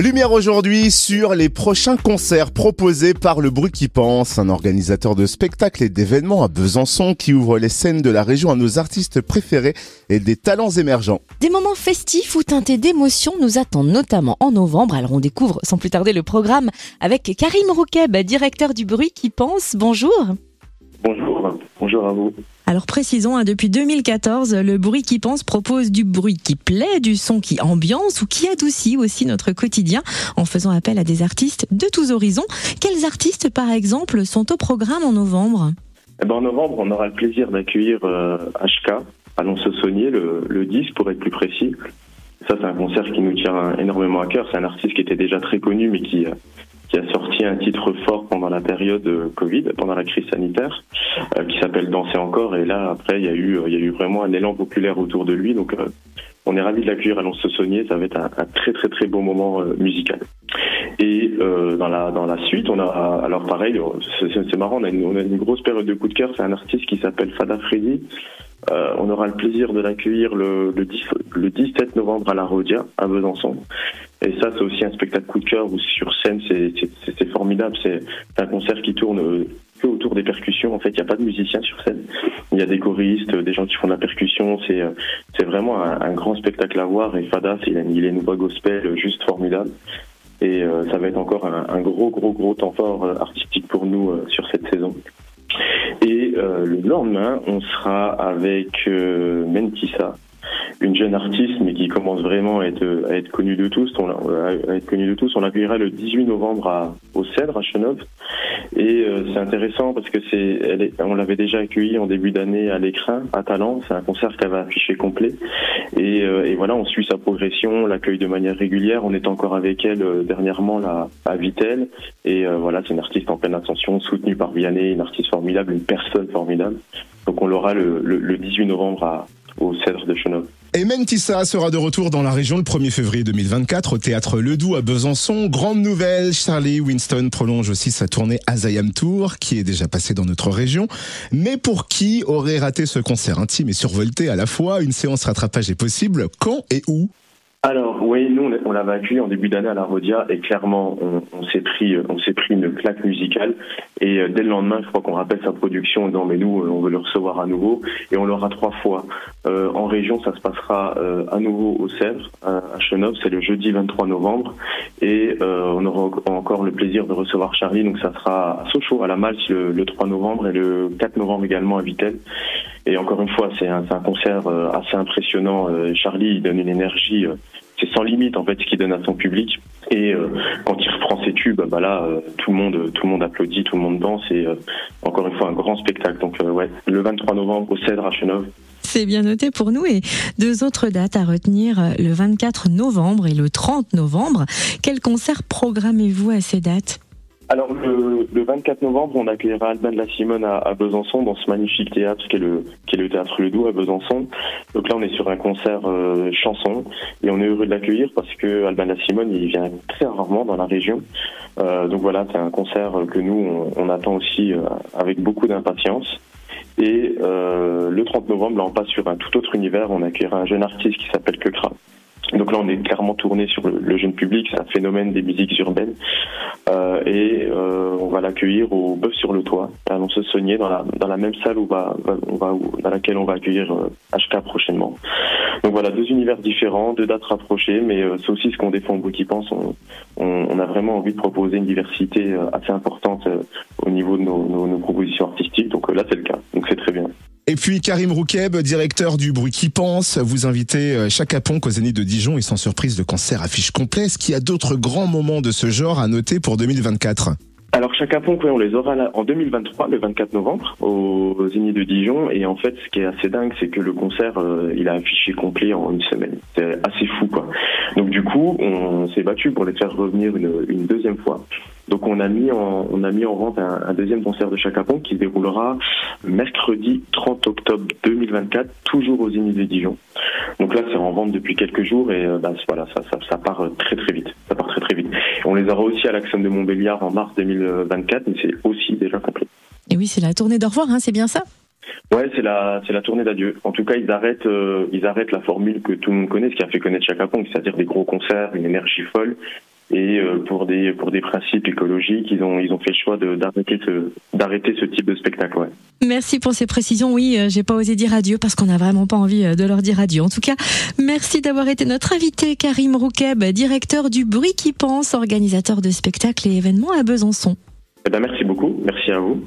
Lumière aujourd'hui sur les prochains concerts proposés par le Bruit qui pense, un organisateur de spectacles et d'événements à Besançon qui ouvre les scènes de la région à nos artistes préférés et des talents émergents. Des moments festifs ou teintés d'émotions nous attendent notamment en novembre. Alors on découvre sans plus tarder le programme avec Karim Roukeb, directeur du Bruit qui pense. Bonjour. Bonjour, bonjour à vous. Alors précisons, hein, depuis 2014, le bruit qui pense propose du bruit qui plaît, du son qui ambiance ou qui adoucit aussi notre quotidien en faisant appel à des artistes de tous horizons. Quels artistes, par exemple, sont au programme en novembre? Eh ben, En novembre, on aura le plaisir d'accueillir HK, euh, Allons se soigner, le, le 10 pour être plus précis. Ça, c'est un concert qui nous tient énormément à cœur. C'est un artiste qui était déjà très connu, mais qui, euh, qui a sorti un titre fort pendant la période euh, Covid, pendant la crise sanitaire, euh, qui s'appelle Danser encore. Et là, après, il y a eu, il y a eu vraiment un élan populaire autour de lui. Donc, euh, on est ravis de l'accueillir à Lons Saunier. Ça va être un, très très très beau moment musical. Et dans la dans la suite, on a alors pareil, c'est marrant, on a, une, grosse période de coup de cœur. C'est un artiste qui s'appelle Fada Freddy. Euh, on aura le plaisir de l'accueillir le, le, 10, le 17 novembre à la Rodia, à Besançon. Et ça, c'est aussi un spectacle coup de cœur où sur scène, c'est formidable. C'est un concert qui tourne que autour des percussions. En fait, il n'y a pas de musiciens sur scène. Il y a des choristes, des gens qui font de la percussion. C'est c'est vraiment un, grand spectacle à voir. Et Fada, il a, il a une voix gospel juste formidable. Et euh, ça va être encore un, gros, gros, gros temps fort euh, artistique pour nous sur cette saison. Et euh, le lendemain, on sera avec euh, Mentissa, une jeune artiste, mais qui commence vraiment à être, à être connue de tous. On, à être connue de tous. On l'accueillera le 18 novembre à, au Cèdre, à Chenov. Et euh, c'est intéressant parce que c'est, elle est, on l'avait déjà accueillie en début d'année à l'écrin, à Talent. C'est un concert qu'elle va afficher complet. Et, euh, et, voilà, on suit sa progression, l'accueille de manière régulière. On est encore avec elle euh, dernièrement là, à Vitel. Et voilà, c'est une artiste en pleine ascension, soutenue par Vianney, une artiste formidable, une personne formidable. Donc on l'aura le, le, le 18 novembre à, au Cèdre de Chenov. Et Mentissa sera de retour dans la région le 1er février 2024 au théâtre Ledoux à Besançon. Grande nouvelle, Charlie Winston prolonge aussi sa tournée Azayam Tour qui est déjà passée dans notre région. Mais pour qui aurait raté ce concert intime et survolté à la fois, une séance rattrapage est possible Quand et où? Alors oui, nous on l'avait accueilli en début d'année à la Rodia et clairement on, s'est pris on s'est pris une claque musicale. Et euh, dès le lendemain je crois qu'on rappelle sa production en disant mais nous euh, on veut le recevoir à nouveau. Et on l'aura trois fois. Euh, en région ça se passera euh, à nouveau au Sèvres à, Chenov c'est le jeudi 23 novembre. Et euh, on aura encore le plaisir de recevoir Charlie. Donc ça sera à Sochaux à la Malte le, le 3 novembre et le 4 novembre également à Vitel et encore une fois, c'est un, concert euh, assez impressionnant. Euh, Charlie, il donne une énergie, euh, c'est sans limite en fait ce qu'il donne à son public. Et quand il reprend ses tubes, bah là, tout le monde, tout le monde applaudit, tout le monde danse. Et encore une fois, un grand spectacle. Donc ouais, le 23 novembre au Cèdre à Chenov. C'est bien noté pour nous et deux autres dates à retenir, le 24 novembre et le 30 novembre. Quel concert programmez-vous à ces dates? Alors le, le, 24 novembre, on accueillera Albin de la Simone à, Besançon dans ce magnifique théâtre qui est le qui est le théâtre Ledoux à Besançon. Donc là, on est sur un concert euh, chanson et on est heureux de l'accueillir parce que Albin de la Simone, il vient très rarement dans la région. Euh, donc voilà, c'est un concert que nous on, on attend aussi euh, avec beaucoup d'impatience. Et euh, le 30 novembre, là, on passe sur un tout autre univers. On accueillera un jeune artiste qui s'appelle Kekra. Donc là, on est clairement tourné sur le, jeune public, c'est un phénomène des musiques urbaines. Euh, et euh, on va l'accueillir au Bœuf sur le Toit, à se saunier dans la, dans la même salle où va, on va, dans laquelle on va accueillir HK euh, prochainement. Donc voilà, deux univers différents, deux dates rapprochées, mais euh, c'est aussi ce qu'on défend au bout qui pense. On, on, on, a vraiment envie de proposer une diversité euh, assez importante au niveau de nos, nos, nos propositions artistiques. Donc là, c'est le cas. Donc c'est très bien. Et puis Karim Roukeb, directeur du Bruit qui pense, vous invitez chaque Ponk au Zénith de Dijon et sans surprise le concert affiche complet. Est-ce qu'il y a d'autres grands moments de ce genre à noter pour 2024 alors chaque on les aura en 2023, le 24 novembre, au Zénith de Dijon. Et en fait, ce qui est assez dingue, c'est que le concert, euh, il a affiché complet en une semaine. C'est assez fou, quoi. Donc du coup, on s'est battu pour les faire revenir une, une deuxième fois. Donc on a mis en, on a mis en vente un, un deuxième concert de Chaka Ponk qui se déroulera mercredi 30 octobre 2024, toujours aux Zénith de Dijon. Donc là, c'est en vente depuis quelques jours et bah, voilà, ça, ça, ça, part très très vite. Ça part très très vite. On les aura aussi à l'Axum de Montbéliard en mars 2024, mais c'est aussi déjà complet. Et oui, c'est la tournée d'au revoir, hein, c'est bien ça? Ouais, c'est la c'est la tournée d'adieu. En tout cas, ils arrêtent euh, ils arrêtent la formule que tout le monde connaît, ce qui a fait connaître Chaka Ponk, c'est-à-dire des gros concerts, une énergie folle. Et euh, pour des pour des principes écologiques, ils ont ils ont fait le choix d'arrêter ce d'arrêter ce type de spectacle. Ouais. Merci pour ces précisions. Oui, euh, j'ai pas osé dire adieu parce qu'on n'a vraiment pas envie euh, de leur dire adieu. En tout cas, merci d'avoir été notre invité, Karim Roukeb, directeur du Bruit qui pense, organisateur de spectacles et événements à Besançon. Eh ben merci beaucoup. Merci à vous.